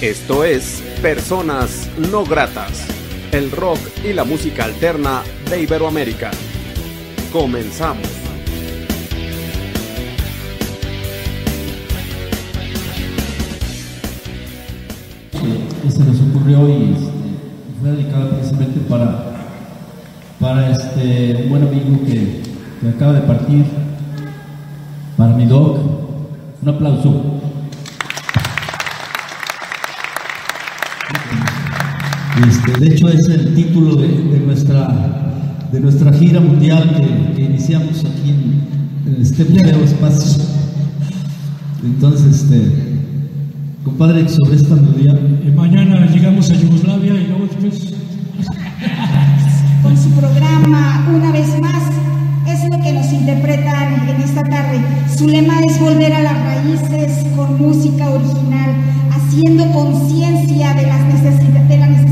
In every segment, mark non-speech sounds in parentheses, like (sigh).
Esto es Personas No Gratas, el rock y la música alterna de Iberoamérica. Comenzamos. que se nos ocurrió y este, fue dedicado precisamente para, para este buen amigo que, que acaba de partir, para mi doc. Un aplauso. Este, de hecho, es el título de, de nuestra, de nuestra gira mundial que, que iniciamos aquí en, en este museo espacio. Entonces, este, compadre, sobre esta melodía, Eh, mañana llegamos a Yugoslavia y luego después con su programa una vez más. Es lo que nos interpretan en esta tarde. Su lema es volver a las raíces con música original, haciendo conciencia de, las necesidad- de la necesidad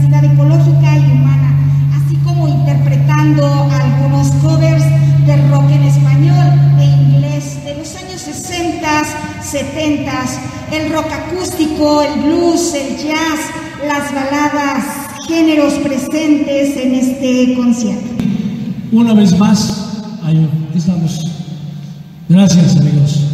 70, el rock acústico, el blues, el jazz, las baladas, géneros presentes en este concierto. una vez más, ahí estamos. Gracias amigos.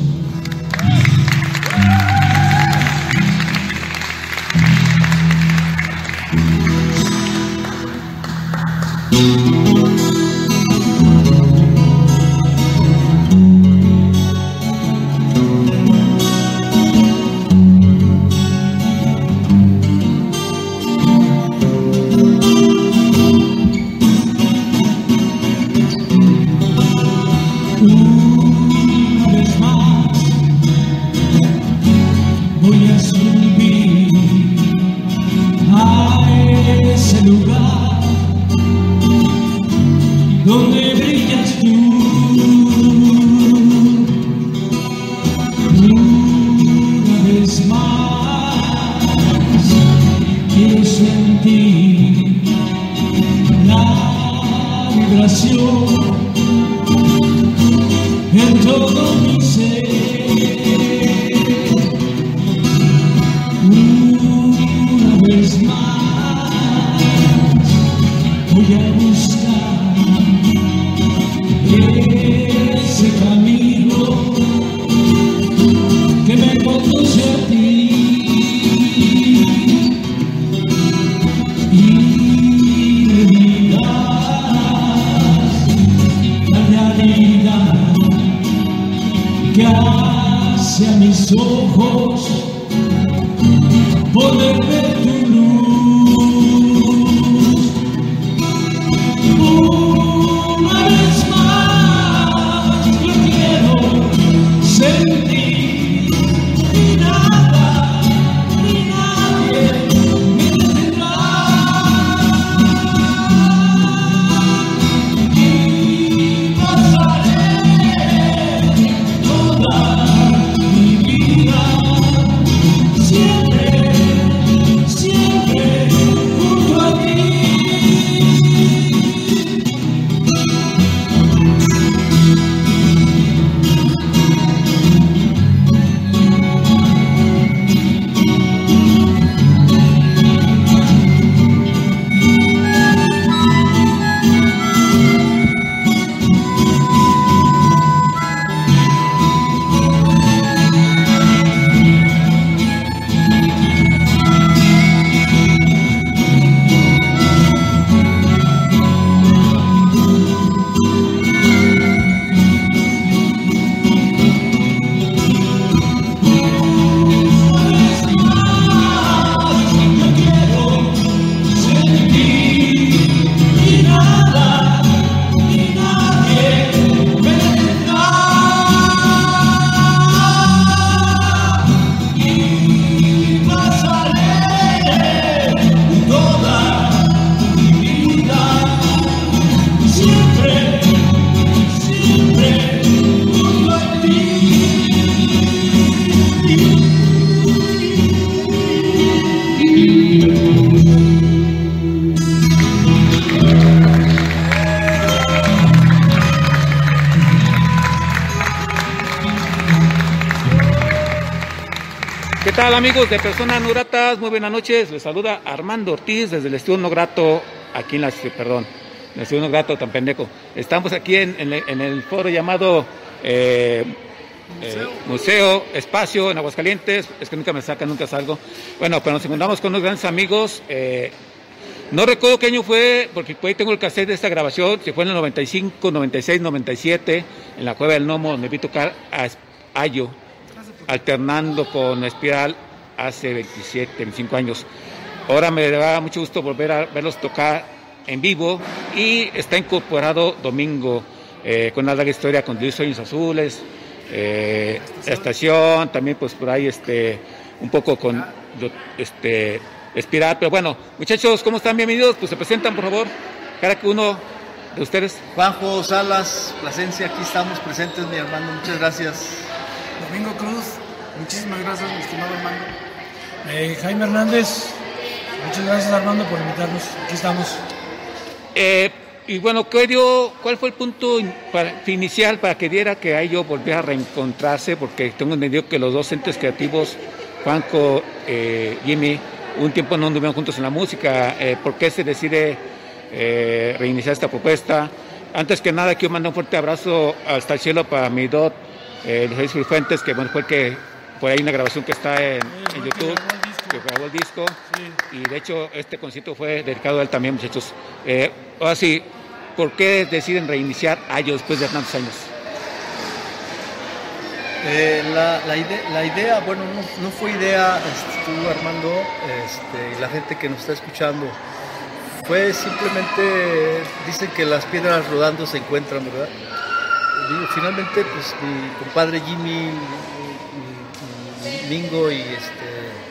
Personas No Gratas? Muy buenas noches. Les saluda Armando Ortiz desde el Estudio No Grato, aquí en la perdón, en el Estudio No Grato tan pendejo. Estamos aquí en, en el- en el foro llamado eh, eh, Museo Espacio en Aguascalientes. Es que nunca me sacan, nunca salgo. Bueno, pero nos encontramos con unos grandes amigos. eh, no recuerdo qué año fue, porque por ahí tengo el cassette de esta grabación, si fue en el 95, 96, 97, en la Cueva del Nomo, donde vi tocar a Ayo, alternando con Espiral hace 27, 25 años. Ahora me da mucho gusto volver a verlos tocar en vivo y está incorporado domingo eh, con una larga historia con Diez Sueños Azules, eh, Estación, también pues por ahí este un poco con este Espiral, pero bueno, muchachos, ¿cómo están? Bienvenidos, pues se presentan por favor, cada que uno de ustedes. Juanjo Salas, Plasencia, aquí estamos presentes, mi hermano, muchas gracias. Domingo Cruz, muchísimas gracias, mi estimado Armando. Eh, Jaime Hernández, muchas gracias Armando por invitarnos. Aquí estamos. Eh, y bueno, ¿qué dio- ¿cuál fue el punto inicial para que diera que a ellos volviera a reencontrarse? Porque tengo entendido que los dos entes creativos, Juanco, eh, Jimmy, un tiempo no anduvieron juntos en la música. Eh, ¿Por qué se decide reiniciar esta propuesta? Antes que nada, quiero mandar un fuerte abrazo hasta el cielo para mi dot, eh, Luis Fuentes, que bueno, fue el que, por ahí una grabación que está en, en YouTube, que grabó el disco. Y de hecho, este concierto fue dedicado a él también, muchachos. Eh, ahora sí, ¿por qué deciden reiniciar a ellos después de tantos años? Eh, la, la ide- la idea, bueno, no, no fue idea, tú Armando, este, y la gente que nos está escuchando, fue simplemente, dicen que las piedras rodando se encuentran, ¿verdad? Digo, finalmente, pues mi compadre Jimmy, Mingo y, este,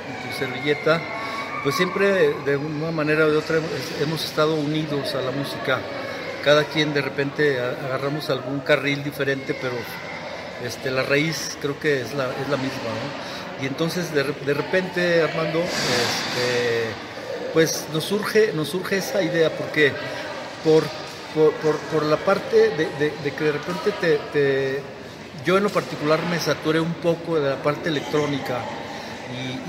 y tu servilleta, pues siempre de una manera o de otra hemos, estado unidos a la música. Cada quien de repente agarramos algún carril diferente, pero este, la raíz creo que es la, misma. Y entonces de, re- de repente, Armando, este, pues nos surge, nos surge esa idea, porque por, por, por- la parte de, que de repente te, te- yo en lo particular me saturé un poco de la parte electrónica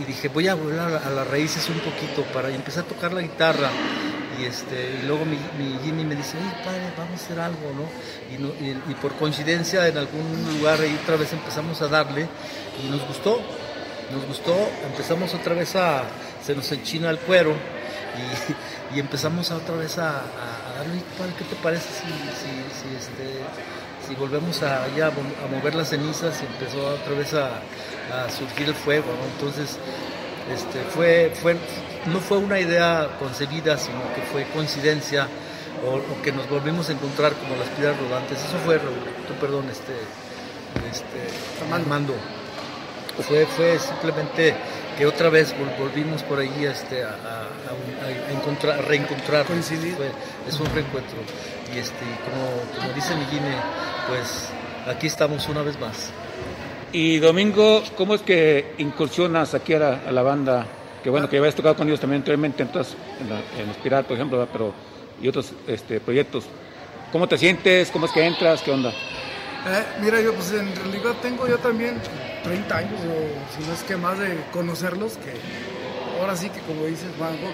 y, dije voy a volver a, la- a las raíces un poquito para y empecé a tocar la guitarra y este y luego mi, Jimmy me dice oye padre vamos a hacer algo no y, no- y- por coincidencia en algún lugar ahí otra vez empezamos a darle y nos gustó nos gustó. Empezamos otra vez a se nos enchina el cuero y, empezamos otra vez a, a, a darle "Oye, padre, qué te parece si, este si volvemos a, ya a mo- a mover las cenizas y empezó otra vez a, a surgir el fuego, ¿no? Entonces, este, fue, fue, no fue una idea concebida, sino que fue coincidencia o, o que nos volvimos a encontrar como las piedras rodantes. Eso fue, tú, perdón, este, este, Armando. Fue, fue simplemente que otra vez vol- volvimos por ahí este, a, a- a- a encontrar, a reencontrar. Coincidir. Fue- es un reencuentro. Y este, como, como dice mi Jimmy, pues aquí estamos una vez más. Y Domingo, ¿cómo es que incursionas aquí a la, a la banda? Que bueno, que habías tocado con ellos también anteriormente, entonces, en, la, en Espiral, por ejemplo, pero y otros este, proyectos. ¿Cómo te sientes? ¿Cómo es que entras? ¿Qué onda? Eh, mira, yo pues en realidad tengo yo también 30 años, o si no es que más de conocerlos, que ahora sí que como dices, Juanjo,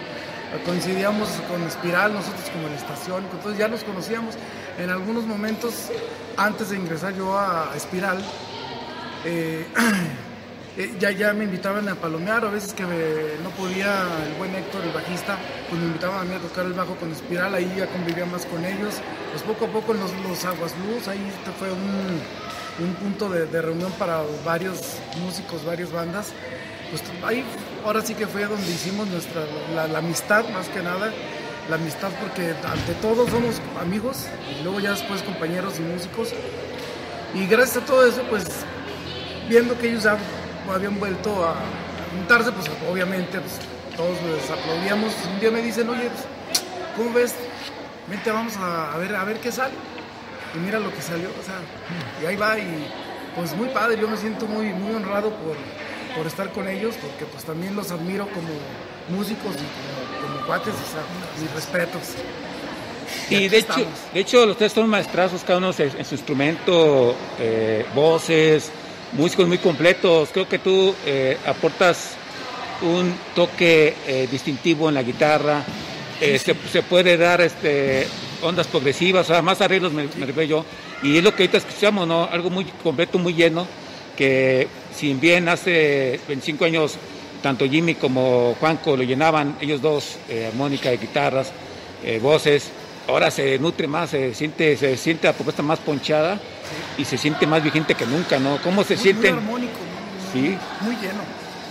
coincidíamos con Espiral, nosotros como la estación, entonces ya nos conocíamos. En algunos momentos, antes de ingresar yo a Espiral, eh, (clears throat) eh, ya, ya me invitaban a palomear, a veces que me- no podía el buen Héctor, el bajista, pues me invitaban a mí a tocar el bajo con Espiral, ahí ya convivía más con ellos. Pues poco a poco los, los Aguas Luz, ahí fue un, un punto de, reunión para varios músicos, varias bandas. Pues ahí ahora sí que fue donde hicimos nuestra, la, amistad más que nada. La amistad porque ante todo somos amigos y luego ya después compañeros y músicos. Y gracias a todo eso, pues viendo que ellos ya habían vuelto a juntarse, pues obviamente pues, todos les aplaudíamos. Un día me dicen, oye, pues, ¿cómo ves? Vente, vamos a ver, a ver qué sale. Y mira lo que salió, o sea, y ahí va, y pues muy padre, yo me siento muy, muy honrado por, por estar con ellos, porque pues también los admiro como músicos y como, como cuates, o sea, mis respetos. Y de hecho, de hecho, los tres son maestrazos, cada uno en en su instrumento, eh, voces, músicos muy completos. Creo que tú eh, aportas un toque eh, distintivo en la guitarra, eh, se, se puede dar este, ondas progresivas, o sea, más arreglos me, me refiero yo, y es lo que ahorita escuchamos, ¿no? Algo muy completo, muy lleno, que si bien hace 25 años tanto Jimmy como Juanco lo llenaban, ellos dos, eh, armónica de guitarras, eh, voces, ahora se nutre más, se siente, se siente la propuesta más ponchada y se siente más vigente que nunca, ¿no? ¿Cómo se Muy, sienten? muy armónico, muy, Sí. muy lleno.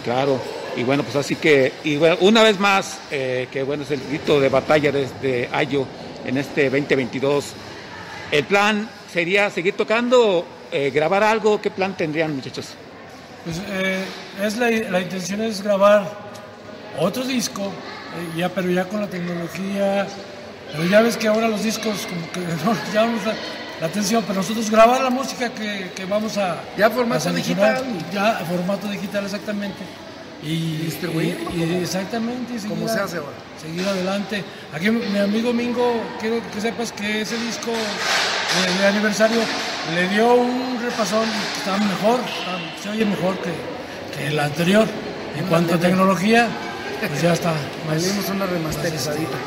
Claro, y bueno, pues así que, y bueno, una vez más, eh, que bueno, es el grito de batalla desde Ayo en este 2022. El plan sería seguir tocando, eh, grabar algo, ¿qué plan tendrían, muchachos? Pues eh, es la, la intención es grabar otro disco, eh, ya, pero ya con la tecnología. Pero ya ves que ahora los discos como que (laughs) no nos llaman la, la atención, pero nosotros grabar la música que, que vamos a... Ya formato a digital. Ya formato digital, exactamente. Y, Distribuirlo y- y como- exactamente. y como se hace ahora. Seguir adelante. Aquí mi amigo Mingo, quiero que sepas que ese disco de, de aniversario le dio un repasón está mejor, está- se oye mejor que, que el anterior. En cuanto a tecnología, pues ya está (laughs) más. Una remasterizadita.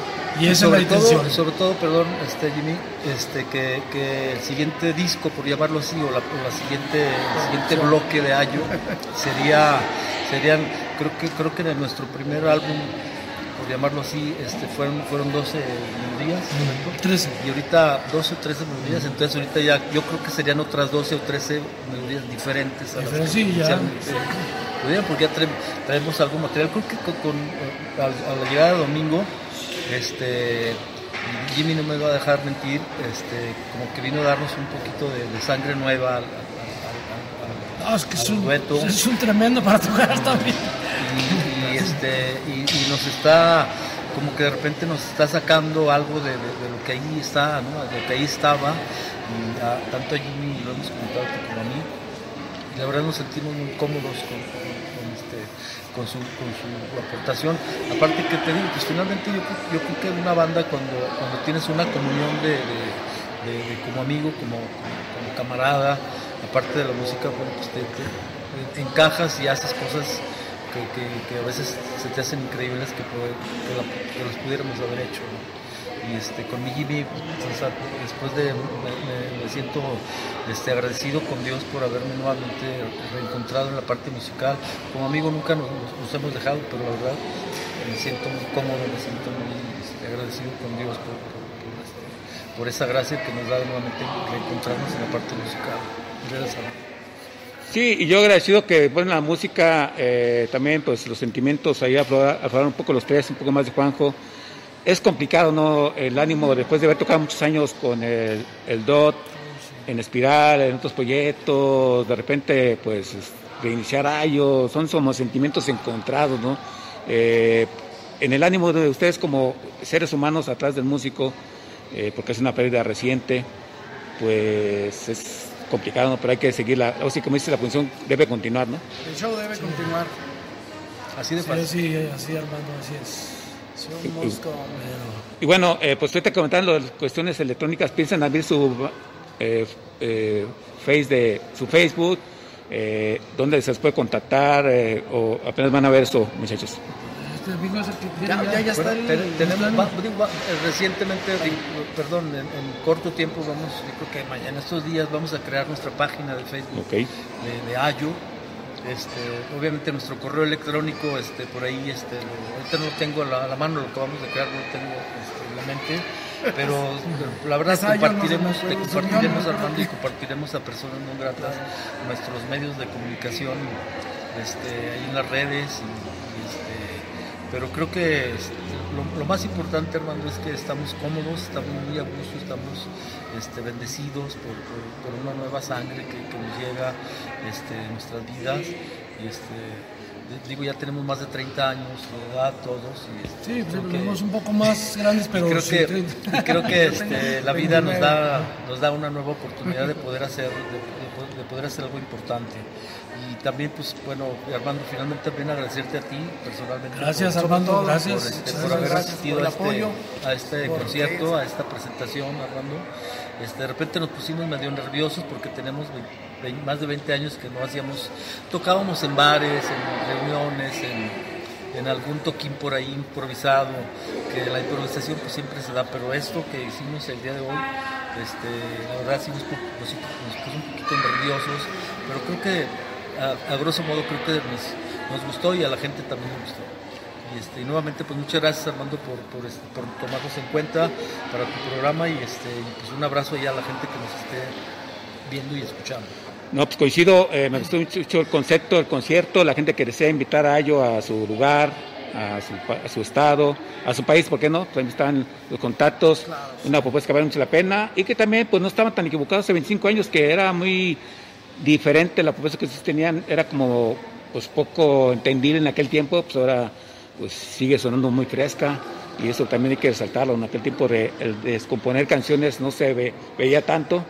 Y esa es la sobre intención. todo, sobre todo, perdón, este Jimmy, este que, que el siguiente disco, por llamarlo así, o la, o la siguiente, el siguiente bloque de Ayo sería, serían, creo que creo que de nuestro primer álbum, por llamarlo así, este fueron fueron 12 melodías, ¿correcto? 13. Y ahorita 12 o 13 melodías, entonces ahorita ya yo creo que serían otras 12 o 13 melodías diferentes a sí, ya. porque ya trae- traemos algo material. Creo que con, con- a, a la llegada de domingo, este Jimmy no me va a dejar mentir, este, como que vino a darnos un poquito de, de sangre nueva al, al- al- al- No, es que es un, dueto. es un tremendo para tocar también. y, y, este y, y nos está como que de repente nos está sacando algo de, de- de lo que ahí está, ¿no? de lo que ahí estaba, y a- tanto a Jimmy lo hemos comentado tú como a mí, y la verdad nos sentimos muy cómodos con, con, su, con su aportación. Aparte que te digo, pues finalmente yo, yo creo que una banda cuando, cuando tienes una comunión de, de- como amigo, como, como, camarada, aparte de la música, bueno, pues te, encajas y haces cosas que, que- a veces se te hacen increíbles que, poder- que, la- pudiéramos haber hecho. ¿no? Este, con mi Jimmy, o sea, después de, me, me- siento este, agradecido con Dios por haberme nuevamente reencontrado en la parte musical. Como amigo nunca nos, nos- hemos dejado, pero la verdad me siento muy cómodo, me siento muy este, agradecido con Dios por, por- por, este, por esa gracia que nos da nuevamente reencontrarnos en la parte musical. Gracias a Sí, y yo agradecido que bueno, la música, eh, también pues los sentimientos ahí aflorar, aflorar un poco los tres, un poco más de Juanjo. Es complicado, ¿no? El ánimo después de haber tocado muchos años con el, el DOT, en Espiral, en otros proyectos, de repente pues es- reiniciar Ayo, son como sentimientos encontrados, ¿no? Eh, en el ánimo de ustedes como seres humanos atrás del músico, eh, porque es una pérdida reciente, pues es complicado, ¿no? pero hay que seguirla. O sí, como dice, la función debe continuar, ¿no? El show debe continuar. Así de Sí, fácil. sí, así Armando, así es. Y bueno, eh, pues estoy comentando las cuestiones electrónicas, piensan abrir su eh, eh, face de su Facebook, eh, donde se les puede contactar, eh, o apenas van a ver eso, muchachos. Este amigo es el que tiene Ya, ya, ya está Bueno, el... te- tenemos, el va- plan. digo, va- recientemente, digo, perdón, en, en corto tiempo vamos, yo creo que mañana, estos días vamos a crear nuestra página de Facebook Ok. de, de Ayo. Este, obviamente nuestro correo electrónico, este, por ahí, este, lo- ahorita no lo tengo a la, a la mano, lo que vamos a crear no lo tengo este, en la mente, pero la verdad compartiremos, no compartiremos unió. Armando y compartiremos a personas no gratas nuestros medios de comunicación este, ahí en las redes y, y, este, pero creo que este, lo, lo más importante, hermano, es que estamos cómodos, estamos muy a gusto, estamos este, bendecidos por, por- por una nueva sangre que, que nos llega este, nuestras vidas. Y este, digo, ya tenemos más de 30 años de edad todos. Y, este, Sí, creo que- somos un poco más grandes, pero creo sí, que, creo que (laughs) este, la vida nos da, nos da una nueva oportunidad de poder hacer, de, de po- de poder hacer algo importante. Y también, pues, bueno, Armando, finalmente también agradecerte a ti personalmente. Gracias, por- Armando, todo, gracias. por, este, Muchas por haber gracias asistido por el a este, apoyo, a este concierto, a esta presentación, Armando. Este, de repente nos pusimos medio nerviosos porque tenemos más de 20 años que no hacíamos, tocábamos en bares, en reuniones, en, algún toquín por ahí improvisado, que la improvisación pues siempre se da, pero esto que hicimos el día de hoy, este, la verdad sí nos, pu- nos- nos puso un poquito nerviosos, pero creo que a, grosso modo creo que nos, nos gustó y a la gente también le gustó. Y, este, y nuevamente pues muchas gracias Armando por, por, este, tomarnos en cuenta para tu programa y, este, pues un abrazo allá a la gente que nos esté viendo y escuchando. No, pues coincido, eh, me gustó mucho el concepto del concierto, la gente que desea invitar a Ayo a su lugar, a su, a su estado, a su país, ¿por qué no? También están los contactos, una propuesta que vale mucho la pena y que también pues no estaban tan equivocados hace 25 años, que era muy diferente la propuesta que ustedes tenían, era como pues poco entendible en aquel tiempo, pues ahora pues sigue sonando muy fresca y eso también hay que resaltarlo, en aquel tiempo de, el descomponer canciones no se ve- veía tanto,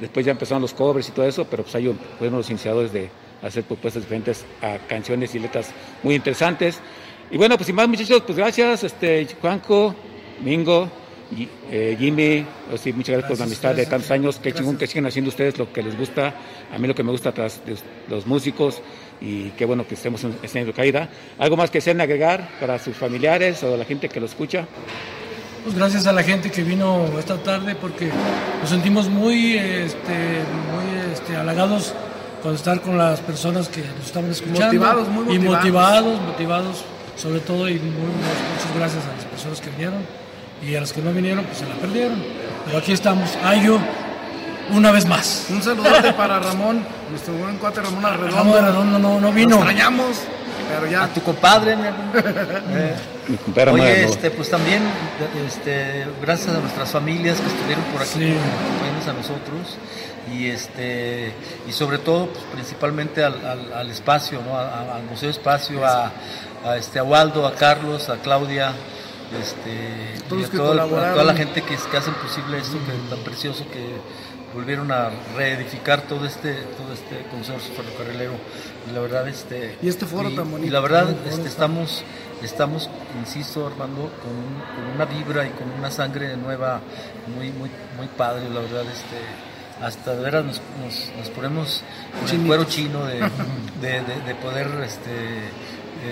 después ya empezaron los covers y todo eso, pero pues ellos fueron los iniciadores de hacer propuestas diferentes a canciones y letras muy interesantes. Y bueno, pues sin más muchachos, pues gracias, este Juanjo, Mingo, y, eh, Jimmy, pues sí, muchas gracias, por la amistad de tantos años, qué chingón que siguen haciendo ustedes lo que les gusta, a mí lo que me gusta tras de los músicos y qué bueno que estemos en escena caída. ¿Algo más que sean agregar para sus familiares o la gente que lo escucha? Pues gracias a la gente que vino esta tarde porque nos sentimos muy, este, muy este, halagados con estar con las personas que nos estaban escuchando. Motivados, muy Y motivados. motivados, motivados, sobre todo y muy- muchas gracias a las personas que vinieron y a las que no vinieron pues se la perdieron. Pero aquí estamos, Ayo, una vez más. Un saludote para Ramón, nuestro buen cuate Ramón Arredondo. Ramón Arredondo no, no vino. extrañamos, pero A tu compadre, mi hermano. Eh, (laughs) Mi compadre Amado, Oye, este, pues también, este, gracias a nuestras familias que estuvieron por aquí, Sí. a nosotros y este y sobre todo, pues, principalmente al, al- al espacio, ¿no? A- al Museo Espacio, a, a, este, a Waldo, a Carlos, a Claudia, este, y a toda, a colaboraron. toda la gente que, que hacen posible esto que tan precioso que volvieron a reedificar todo este todo este consorcio ferrocarrilero. Y la verdad este Y este foro y- tan bonito. y la verdad este, estamos estamos insisto Armando con, un- con una vibra y con una sangre nueva muy muy muy padre la verdad este hasta de veras nos, nos, nos ponemos con el cuero chino de, (laughs) de, de- de poder este,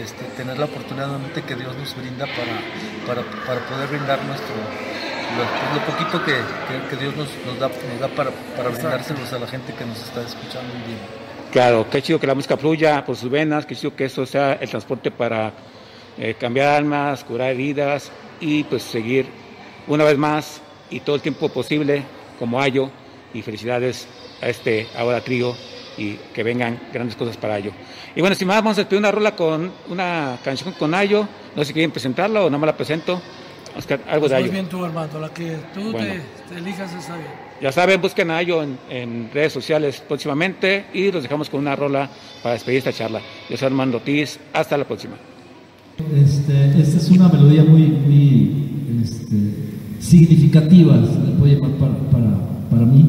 este, tener la oportunidad nuevamente que Dios nos brinda para, para, para poder brindar nuestro lo, pues, lo poquito que, que- que Dios nos, nos da, nos da para, para brindárselos a la gente que nos está escuchando y viendo. Claro, qué chido que la música fluya por sus venas, qué chido que eso sea el transporte para eh, cambiar almas, curar heridas y pues seguir una vez más y todo el tiempo posible como Ayo y felicidades a este ahora trío y que vengan grandes cosas para Ayo. Y bueno, sin más, vamos a despedir una rola con una canción con Ayo, no sé si quieren presentarla o no me la presento. Oscar, algo Pues de muy Ayo. bien tú, Armando, la que tú Bueno. te, te elijas está bien. Ya saben, busquen a Ayo en, en redes sociales próximamente y los dejamos con una rola para despedir esta charla. Yo soy Armando Ortiz, hasta la próxima. Este, esta es una melodía muy, muy este, significativa, se le puede llamar para, para, para mí.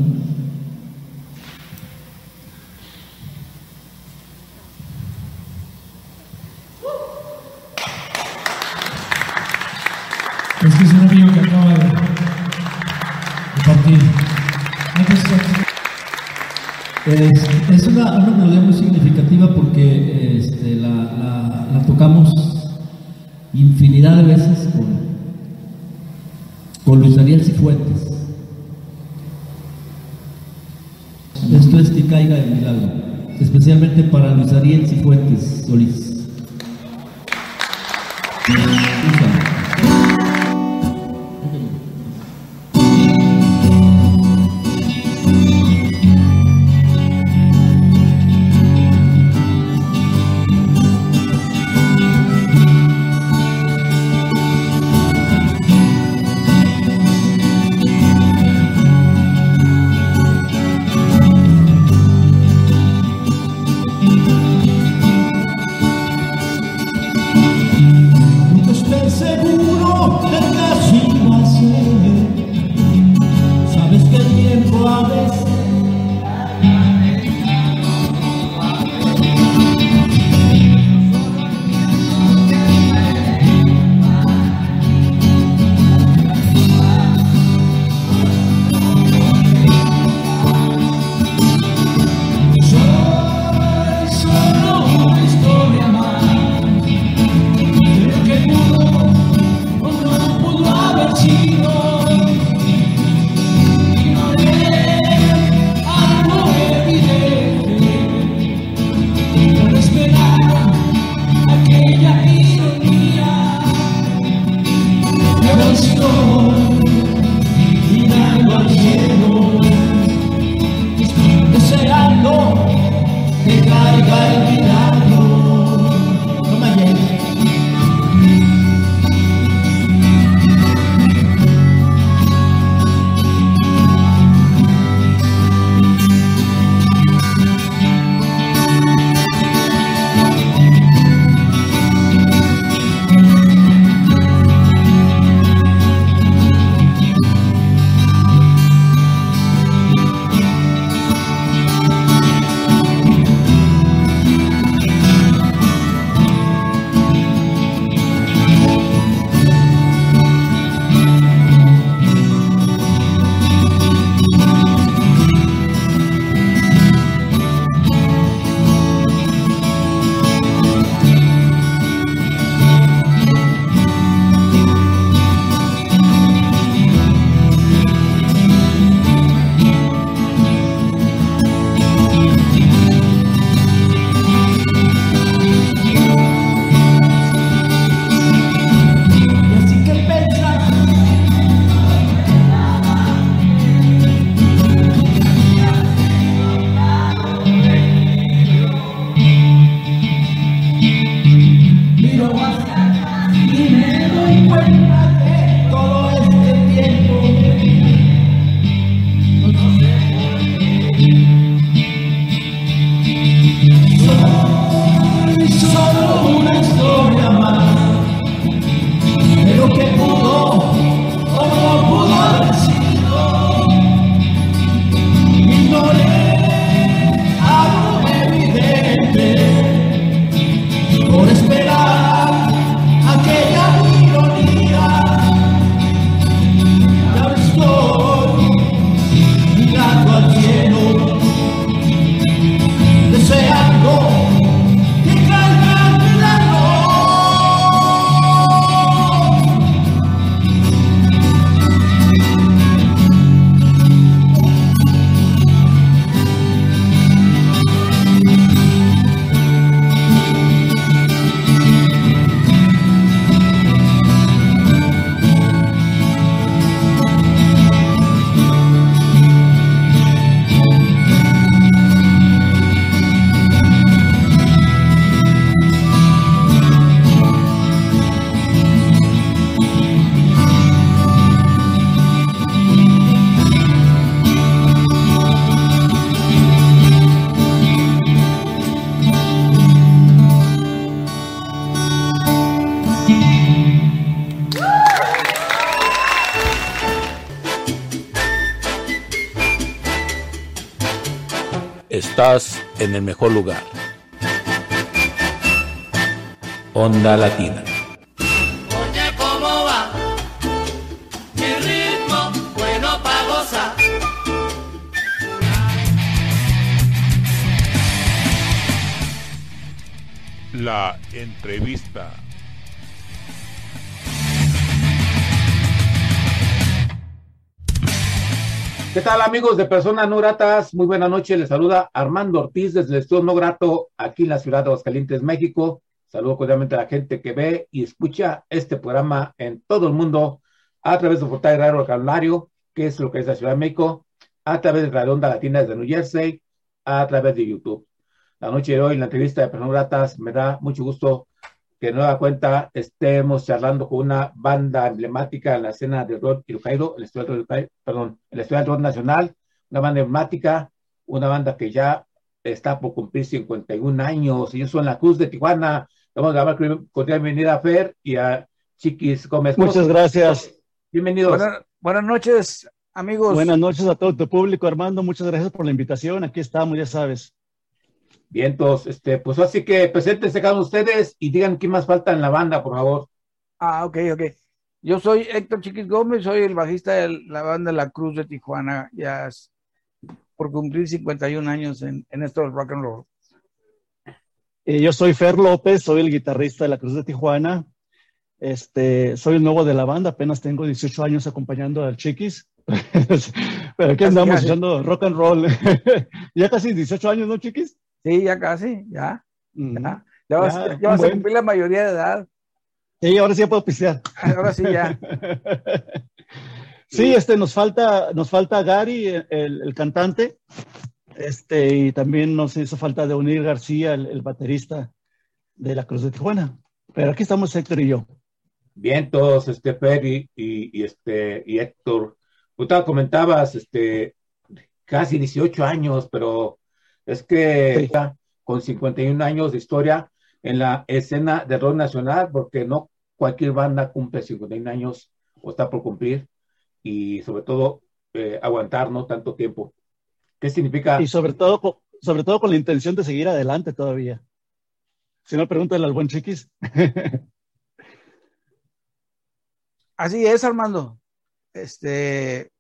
Es que es un amigo que acaba de, de partir. Es, es una, una muy significativa porque este, la, la- tocamos infinidad de veces con, con Luis Ariel Cifuentes. Esto es que caiga el milagro, especialmente para Luis Ariel Cifuentes Solís. El mejor lugar. Onda Latina. Oye, ¿cómo va? Mi ritmo, bueno pa' gozar. La entrevista. ¿Qué tal amigos de Personas No Gratas? Muy buena noche, les saluda Armando Ortiz desde el Estudio No Grato aquí en la ciudad de Aguascalientes, México. Saludo cordialmente a la gente que ve y escucha este programa en todo el mundo a través del portal de Radio Calvario, que es lo que es la Ciudad de México, a través de Radio Onda Latina desde New Jersey, a través de YouTube. La noche de hoy, en la entrevista de Personas Gratas, me da mucho gusto que de nueva cuenta estemos charlando con una banda emblemática en la escena de rock Irujairo, el Estudio del Rock, perdón, el Estudio del Rock Nacional, una banda emblemática, una banda que ya está por cumplir 51 años, ellos son la Cruz de Tijuana. Vamos a dar cordial bienvenida a Fer y a Chiquis Gómez. Muchas gracias. Bienvenidos. Buenas, buenas noches, amigos. Buenas noches a todo tu público, Armando. Muchas gracias por la invitación. Aquí estamos, ya sabes. Bien, entonces, este, pues así que preséntense cada uno de ustedes y digan qué más falta en la banda, por favor. Ah, ok, ok. Yo soy Héctor Chiquis Gómez, soy el bajista de la banda La Cruz de Tijuana, ya es por cumplir 51 años en, en esto del rock and roll. Eh, yo soy Fer López, soy el guitarrista de La Cruz de Tijuana. Este, soy el nuevo de la banda, apenas tengo 18 años acompañando al Chiquis. (laughs) Pero aquí andamos echando rock and roll. (laughs) ya casi 18 años, ¿no, Chiquis? Sí, ya casi, ya. Ya, ya, vas, ya, ya vas a cumplir la mayoría de edad. Sí, ahora sí ya puedo pistear. Ahora sí ya. (laughs) sí, este, nos falta, nos falta Gary, el, el, cantante, este, y también nos hizo falta de unir García, el, el, baterista de la Cruz de Tijuana. Pero aquí estamos Héctor y yo. Bien, todos, este, Fer y, y, y este, y Héctor. Tú comentabas, este, casi 18 años, pero es que sí. está con 51 años de historia en la escena de rock nacional, porque no cualquier banda cumple 51 años o está por cumplir, y sobre todo eh, aguantar no tanto tiempo. ¿Qué significa? Y sobre todo, sobre todo con la intención de seguir adelante todavía. Si no, pregúntale al buen chiquis. (laughs) Así es, Armando. Este,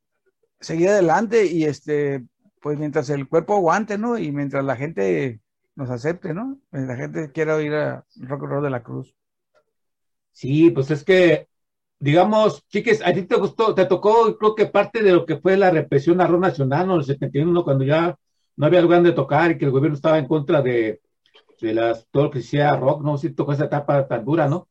seguir adelante y este, pues mientras el cuerpo aguante, ¿no? Y mientras la gente nos acepte, ¿no? La gente quiera oír a Rock and Roll de la Cruz. Sí, pues es que, digamos, chiques, a ti te gustó, te tocó, creo que parte de lo que fue la represión a rock nacional. En el 71, cuando ya no había lugar de tocar y que el gobierno estaba en contra de, de las, todo lo que decía rock, ¿no? Sí tocó esa etapa tan dura, ¿no?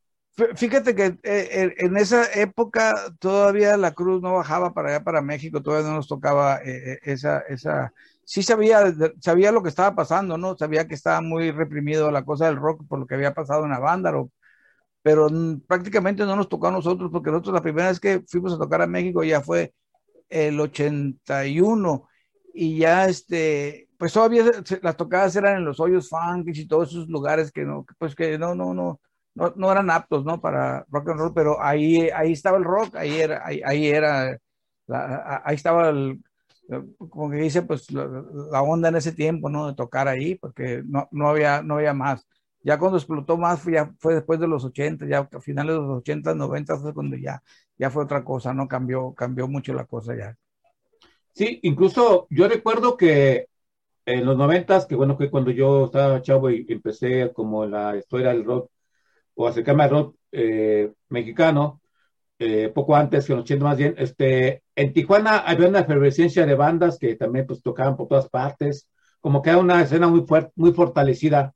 Fíjate que eh, en esa época todavía la cruz no bajaba para allá, para México, todavía no nos tocaba eh, esa, esa, sí sabía, sabía lo que estaba pasando, ¿no? Sabía que estaba muy reprimido la cosa del rock por lo que había pasado en Avándaro, pero prácticamente no nos tocó a nosotros, porque nosotros la primera vez que fuimos a tocar a México ya fue el 81, y ya este, pues todavía las tocadas eran en los hoyos funkies y todos esos lugares que no, pues que no, no, no no, no, eran aptos, ¿no? Para rock and roll, pero ahí, ahí estaba el rock, ahí era, ahí, era, la, ahí estaba como que dice, pues la, onda en ese tiempo, ¿no? De tocar ahí, porque no, no, había, no había más. Ya cuando explotó más fue, ya fue después de los 80, ya a finales de los 80, 90 fue cuando ya, ya fue otra cosa, ¿no? Cambió, cambió mucho la cosa ya. Sí, incluso yo recuerdo que en los 90, que bueno, fue cuando yo estaba chavo y empecé como la historia del rock o acercarme al rock eh, mexicano, eh, poco antes que en los 80 más bien, este, en Tijuana había una efervescencia de bandas que también pues tocaban por todas partes, como que era una escena muy fuerte, muy fortalecida.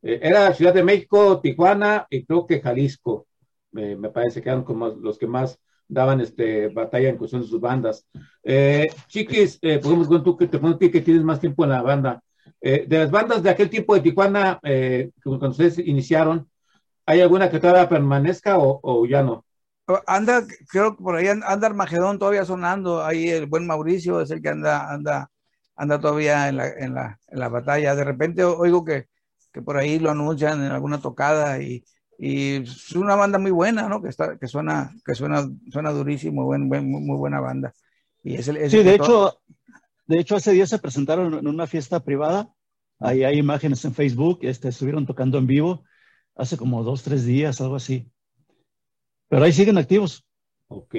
Eh, era Ciudad de México, Tijuana y creo que Jalisco, me parece que eran como los que más daban este, batalla en cuestión de sus bandas. Eh, chiquis, podemos ver tú que te pones que tienes más tiempo en la banda. de las bandas de aquel tiempo de Tijuana, cuando ustedes iniciaron, ¿Hay alguna que todavía permanezca o, o, ya no? Anda, creo que por ahí anda Armagedón todavía sonando, ahí el buen Mauricio es el que anda, anda, anda todavía en la, en la, en la batalla. De repente oigo que, que por ahí lo anuncian en alguna tocada y, y es una banda muy buena, ¿no? Que está, que suena, que suena, suena durísimo, buen, buen, muy buena banda. Y es el, es sí, el de hecho, de hecho ese día se presentaron en una fiesta privada Ahí hay imágenes en Facebook, este, estuvieron tocando en vivo hace como dos, tres días, algo así. Pero ahí siguen activos. Ok.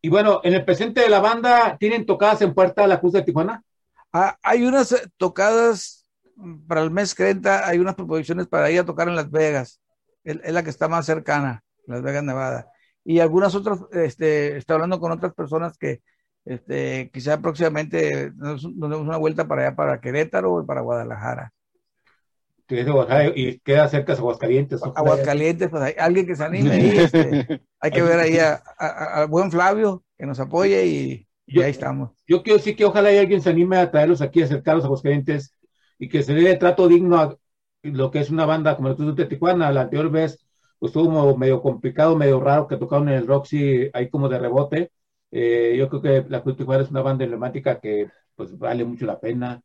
Y bueno, en el presente de la banda, ¿tienen tocadas en Puerta de la Cruz de Tijuana? Ah, hay unas eh, tocadas para el mes 30, hay unas proposiciones para ir a tocar en Las Vegas. Es, la que está más cercana, Las Vegas, Nevada. Y algunas otras, este, estoy hablando con otras personas que este, quizá próximamente nos, nos demos una vuelta para allá, para Querétaro o para Guadalajara. Que es de Oaxaca y queda cerca de Aguascalientes. ¿no? Aguascalientes, pues hay alguien que se anime ahí, este, hay que ver ahí a- a- al buen Flavio que nos apoye y, y ahí estamos. Yo quiero decir que ojalá y alguien se anime a traerlos aquí, a acercarlos a Aguascalientes y que se le dé trato digno a lo que es una banda como la Cruz de Tijuana. La anterior vez pues, estuvo como medio complicado, medio raro que tocaron en el Roxy ahí como de rebote. Eh, yo creo que la Cruz de Tijuana es una banda emblemática que pues vale mucho la pena.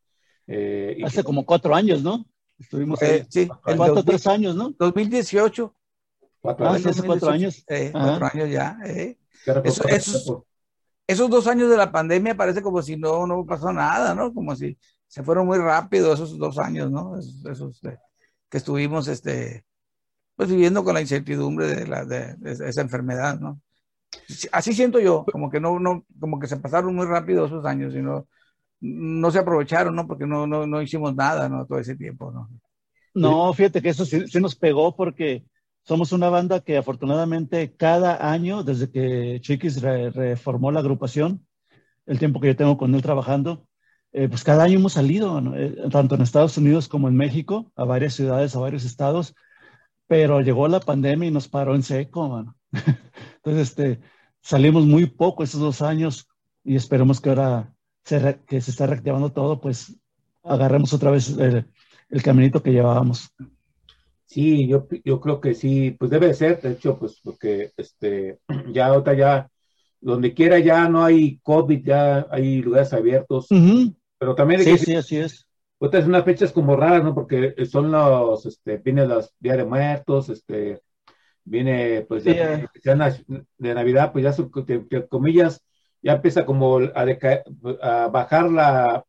Eh, y Hace como cuatro años, ¿no? Estuvimos ahí. Eh, sí, el Cuatro, 2000 tres años, ¿no? 2018. Cuatro años. sí, hace cuatro años. Eh, cuatro años ya. eh. Eso- esos, esos dos años de la pandemia parece como si no, no pasó nada, ¿no? Como si se fueron muy rápido esos dos años, ¿no? Esos, esos, eh, que estuvimos, este, pues viviendo con la incertidumbre de, la, de, de esa enfermedad, ¿no? Sí, Así siento yo, como que no, no, como que se pasaron muy rápido esos años y no, no se aprovecharon, ¿no? Porque no, no, no hicimos nada, ¿no? Todo ese tiempo, ¿no? No, fíjate que eso sí, nos pegó porque somos una banda que afortunadamente cada año, desde que Chiquis re- reformó la agrupación, el tiempo que yo tengo con él trabajando, eh, pues cada año hemos salido, ¿no? Eh, tanto en Estados Unidos como en México, a varias ciudades, a varios estados, pero llegó la pandemia y nos paró en seco, mano. (laughs) Entonces, este, salimos muy poco esos dos años y esperemos que ahora se re- que se está reactivando todo, pues agarremos otra vez el, el caminito que llevábamos. Sí, yo, yo creo que sí, pues debe de ser, de hecho, pues porque este, ya ahorita ya, donde quiera ya no hay COVID, ya hay lugares abiertos, Ujú. pero también hay Sí, que sí, así es. Otras unas fechas como raras, ¿no? Porque son los, este, viene los Días de Muertos, este, viene, pues, Sí, ya- eh. de Navidad, pues ya, son, entre comillas, ya empieza como a, deca- a bajar la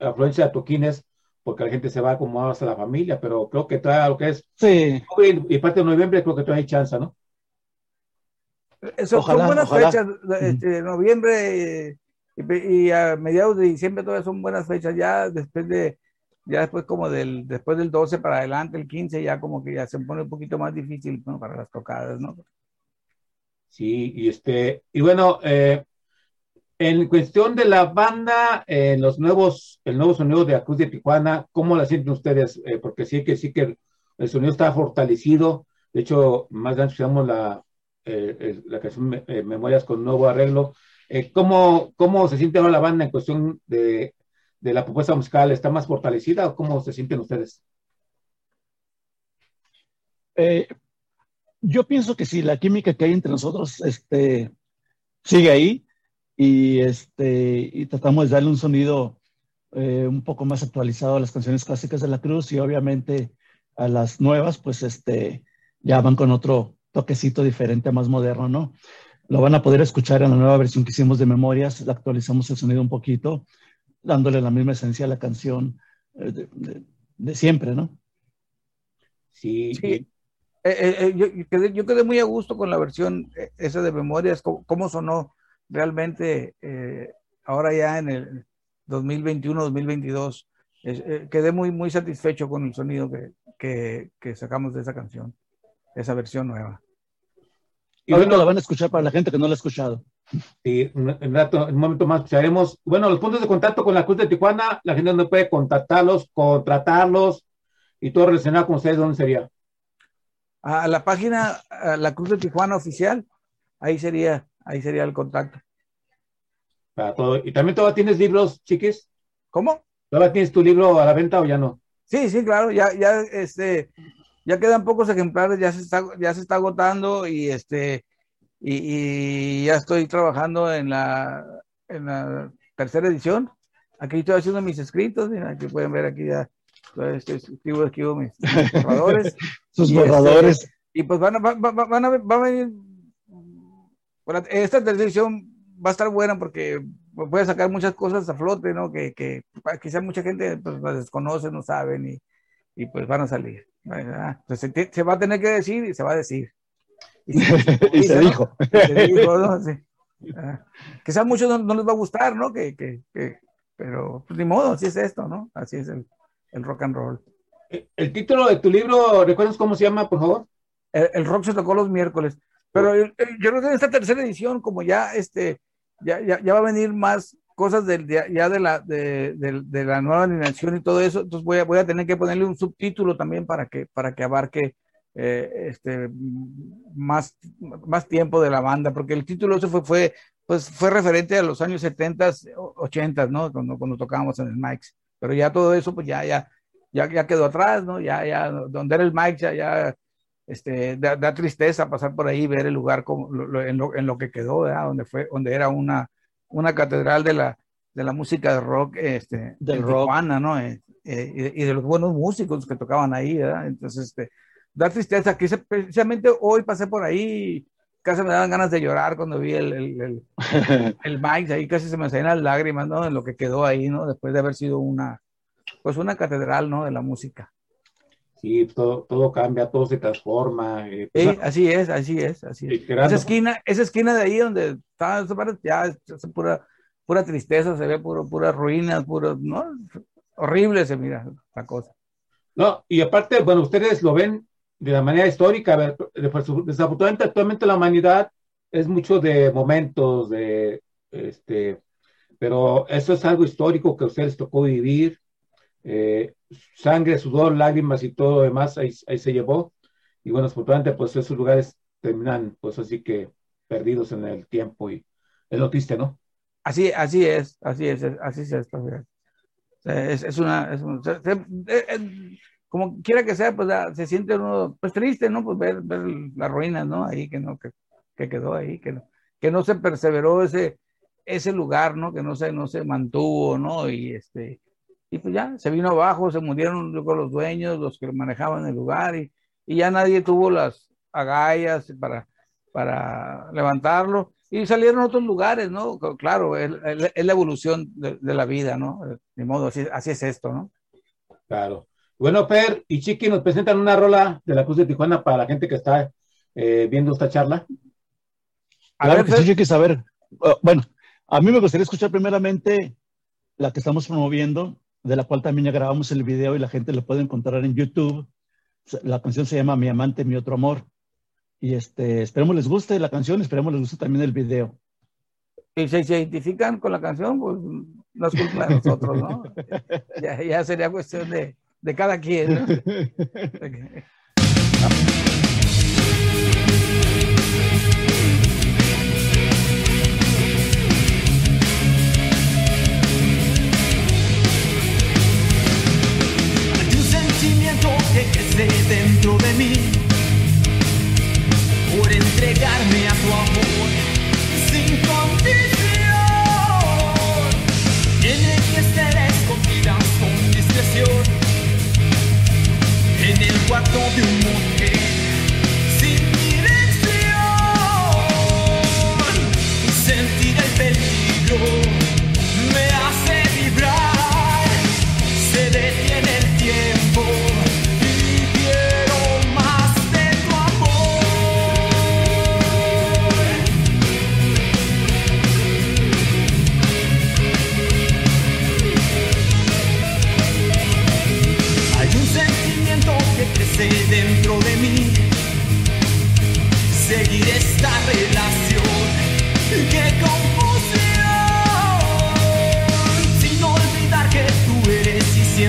afluencia de toquines, porque la gente se va como más a la familia, pero creo que todavía lo que es Sí. y parte de noviembre, creo que todavía hay chance, ¿no? Eso, Ojalá, son buenas ojalá. fechas, este, noviembre y, y a mediados de diciembre todavía son buenas fechas, ya después de, ya después como del, después del 12 para adelante, el 15 ya como que ya se pone un poquito más difícil ¿no? para las tocadas, ¿no? Sí, y este, y bueno, eh, en cuestión de la banda, eh, los nuevos, el nuevo sonido de la Cruz de Tijuana, ¿cómo la sienten ustedes? Eh, porque sí que sí que el sonido está fortalecido. De hecho, más adelante la, eh, la canción eh, Memorias con nuevo arreglo. ¿cómo, ¿Cómo se siente ahora la banda en cuestión de, de la propuesta musical? ¿Está más fortalecida o cómo se sienten ustedes? Yo pienso que sí, la química que hay entre nosotros este, sigue ahí y, este, y tratamos de darle un sonido eh, un poco más actualizado a las canciones clásicas de la Cruz y obviamente a las nuevas, pues este, ya van con otro toquecito diferente, más moderno, ¿no? Lo van a poder escuchar en la nueva versión que hicimos de Memorias, le actualizamos el sonido un poquito, dándole la misma esencia a la canción eh, de, de- de siempre, ¿no? Sí, Sí. Eh, yo, yo quedé, yo quedé muy a gusto con la versión esa de Memorias, cómo, cómo sonó realmente eh, ahora ya en el 2021-2022. Eh, quedé muy, muy satisfecho con el sonido que, que, que sacamos de esa canción, esa versión nueva. Y Ahorita bueno, la van a escuchar para la gente que no la ha escuchado. Sí, un, un rato- en un momento más escucharemos. Bueno, los puntos de contacto con la Cruz de Tijuana, la gente no puede contactarlos, contratarlos y todo relacionado con ustedes, ¿dónde sería? A la página a La Cruz de Tijuana oficial, ahí sería, ahí sería el contacto. Para todo. ¿Y también todavía tienes libros, chiquis? ¿Cómo? ¿Todavía tienes tu libro a la venta o ya no? Sí, sí, claro, ya, ya, este, ya quedan pocos ejemplares, ya se está, ya se está agotando y este, y, y ya estoy trabajando en la, en la tercera edición. Aquí estoy haciendo mis escritos, mira, aquí pueden ver aquí ya, este, escribo, escribo mis, mis borradores. (laughs) Sus Y, este, borradores. y pues van a, va- va- van a, va a venir, bueno, esta tercera edición va a estar buena porque voy a sacar muchas cosas a flote, ¿no? Que, que, quizá mucha gente pues las desconoce, no saben y, y pues van a salir. Entonces se, se va a tener que decir y se va a decir. (laughs) Y se ¿no? dijo. Y se dijo, ¿no? Sí. Ah, Quizá a muchos no, no les va a gustar, ¿no? Que, que, que- pero pues ni modo, así es esto, ¿no? Así es el, el rock and roll. El título de tu libro, ¿recuerdas cómo se llama, por favor? El, el rock se tocó los miércoles. Pero el- el- yo creo que en esta tercera edición, como ya este, ya, ya, ya va a venir más cosas del, ya, ya de la de, de- de la nueva alineación y todo eso, entonces voy a, voy a tener que ponerle un subtítulo también para que, para que abarque eh, este más, más tiempo de la banda, porque el título ese fue, fue, pues, fue referente a los años 70, 80, ¿no? Cuando, cuando tocábamos en el Mike's. Pero ya todo eso, pues ya, ya, ya, ya quedó atrás, ¿no? Ya, ya, donde era el Mike's, ya, ya este, da, da tristeza pasar por ahí y ver el lugar como, lo- en, lo, en lo que quedó, ¿verdad? Donde fue, donde era una, una catedral de la, de la música de rock, este, Del rock. Tijuana, ¿no? Eh, eh, y, y de los buenos músicos que tocaban ahí, ¿verdad? Entonces, este, da tristeza que ese- precisamente hoy pasé por ahí, casi me daban ganas de llorar cuando vi el, el, el, (laughs) el Mike, ahí casi se me salían las lágrimas, ¿no? En lo que quedó ahí, ¿no? Después de haber sido una, pues una catedral, ¿no? De la música. Sí, todo, todo cambia, todo se transforma. eh, Sí, pues, así es, así es, así es. Esa esquina, esa esquina de ahí donde parte, ya es, pura, pura tristeza, se ve puro, puras ruinas, puro, ¿no? Horrible se mira la cosa. No, y aparte, bueno, ustedes lo ven de la manera histórica. Desafortunadamente, actualmente la humanidad es mucho de momentos, de este, pero eso es algo histórico que a ustedes tocó vivir. eh, sangre, sudor, lágrimas y todo lo demás, ahí, ahí se llevó. Y bueno, desafortunadamente, pues esos lugares terminan, pues así que perdidos en el tiempo y es lo triste, ¿no? Así, así es, así es, es- así es esto. Es, es una, es un- se- se- eh, eh, como quiera que sea, pues se siente uno, pues triste, ¿no? Pues ver, ver las ruinas, ¿no? Ahí que no, que, que quedó ahí, que no, que no se perseveró ese, ese lugar, ¿no? Que no se, no se mantuvo, ¿no? Y este, y pues ya, se vino abajo, se murieron luego los dueños, los que manejaban el lugar, y, y ya nadie tuvo las agallas para, para levantarlo. Y salieron a otros lugares, ¿no? Claro, es, es- la evolución de, de la vida, ¿no? De modo, así, así es esto, ¿no? Claro. Bueno, Per y Chiqui nos presentan una rola de la Cruz de Tijuana para la gente que está eh, viendo esta charla. Claro que sí, yo quiero saber. Uh, bueno, a mí me gustaría escuchar primeramente la que estamos promoviendo, de la cual también ya grabamos el video y la gente lo puede encontrar en YouTube. La canción se llama Mi amante, mi otro amor. Y este, esperemos les guste la canción, esperemos les guste también el video. Y si se identifican con la canción, pues no es culpa de nosotros, ¿no? Ya, ya sería cuestión de, de cada quien, ¿no? (laughs) crece dentro de mí por entregarme a tu amor sin condición. Tiene que estar escondida con discreción en el cuarto de un motel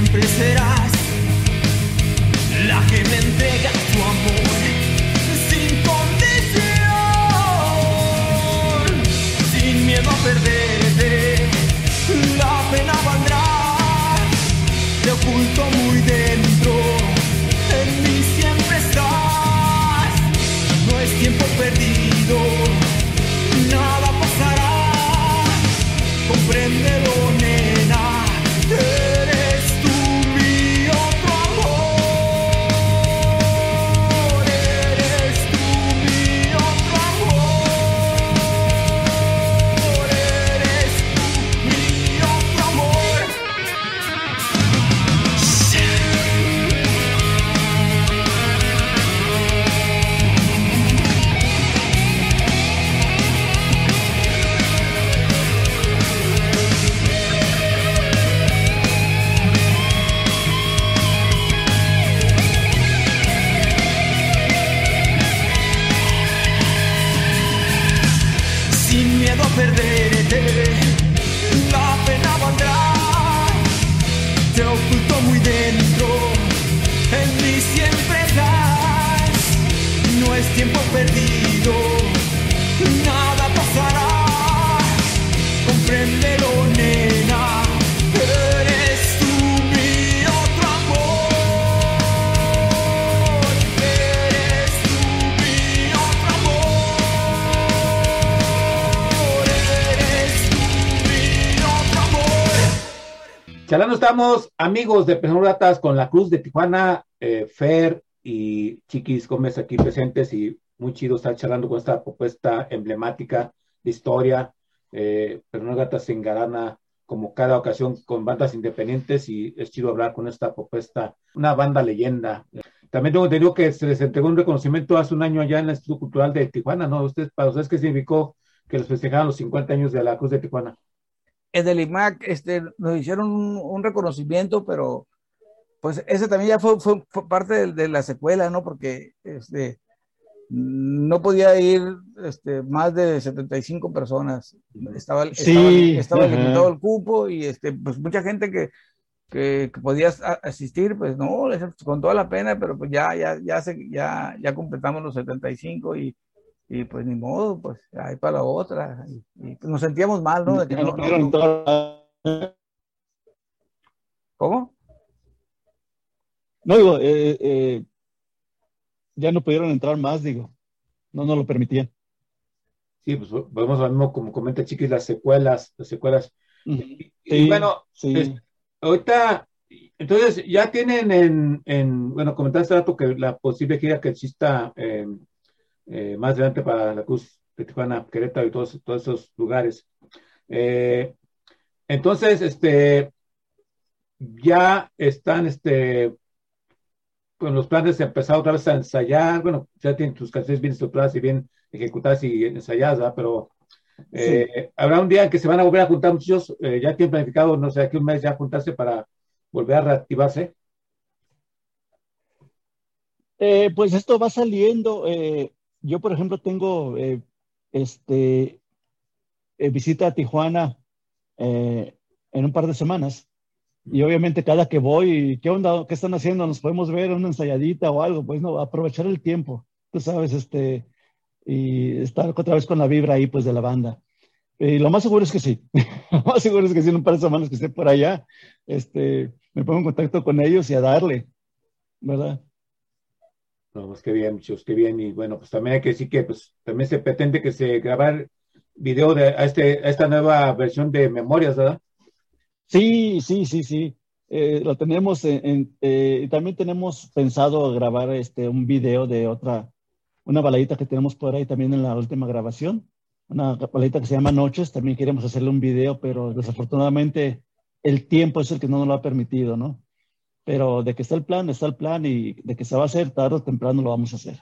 siempre serás la que me entrega estamos, amigos de Personas Gratas, con la Cruz de Tijuana, eh, Fer y Chiquis Gómez aquí presentes y muy chido estar charlando con esta propuesta emblemática de historia. Eh, Personas Gratas se engarana como cada ocasión con bandas independientes y es chido hablar con esta propuesta, una banda leyenda. También tengo entendido que se les entregó un reconocimiento hace un año allá en el Instituto Cultural de Tijuana, ¿no? ¿Ustedes, para ustedes, ¿qué significó que les festejaran los 50 años de la Cruz de Tijuana? En el IMAC este, nos hicieron un, un reconocimiento, pero pues ese también ya fue, fue, fue parte de, de, la secuela, ¿no? Porque este, no podía ir este, más de 75 personas. Estaba, Sí, estaba, estaba limitado el cupo y este, pues mucha gente que, que, que asistir, pues no, con toda la pena, pero pues ya, ya, ya, se, ya, ya completamos los 75 y, y pues ni modo, pues ahí para la otra. Y, y, pues, nos sentíamos mal, ¿no? De que Ya no- no no- pudieron no- entrar. ¿Cómo? No, digo, eh, eh, ya no pudieron entrar más, digo. No nos lo permitían. Sí, pues vamos a lo mismo, como comenta Chiquis, las secuelas, las secuelas. Y, y Sí, bueno, sí. es- ahorita, entonces ya tienen en, en bueno, comentaste hace rato que la posible gira que exista eh, eh, más adelante para la Cruz de Tijuana, Querétaro y todos, todos esos lugares. Eh, entonces, este, ya están, este, con los planes de empezar otra vez a ensayar, bueno, ya tienen tus canciones bien estructuradas y bien ejecutadas y ensayadas, ¿verdad? pero eh, habrá un día en que se van a volver a juntar muchos, eh, ya tienen planificado, no sé, aquí un mes ya juntarse para volver a reactivarse. Eh, pues esto va saliendo. Yo, por ejemplo, tengo eh, este eh, visita a Tijuana eh, en un par de semanas. Y obviamente cada que voy, ¿qué onda? ¿Qué están haciendo? ¿Nos podemos ver una ensayadita o algo? Pues no, aprovechar el tiempo, tú sabes, este, y estar otra vez con la vibra ahí, pues, de la banda. Y lo más seguro es que sí. (laughs) lo más seguro es que sí, en un par de semanas que esté por allá, este, me pongo en contacto con ellos y a darle, ¿verdad? No, pues qué bien, muchachos, qué bien. Y bueno, pues también hay que decir que pues también se pretende que se grabar video de a, este, a esta nueva versión de Memorias, ¿verdad? Sí, sí, sí, sí. Eh, lo tenemos en, eh, también tenemos pensado grabar este un video de otra, una baladita que tenemos por ahí también en la última grabación, una baladita que se llama Noches, también queremos hacerle un video, pero desafortunadamente el tiempo es el que no nos lo ha permitido, ¿no? Pero de que está el plan, está el plan y de que se va a hacer tarde o temprano lo vamos a hacer.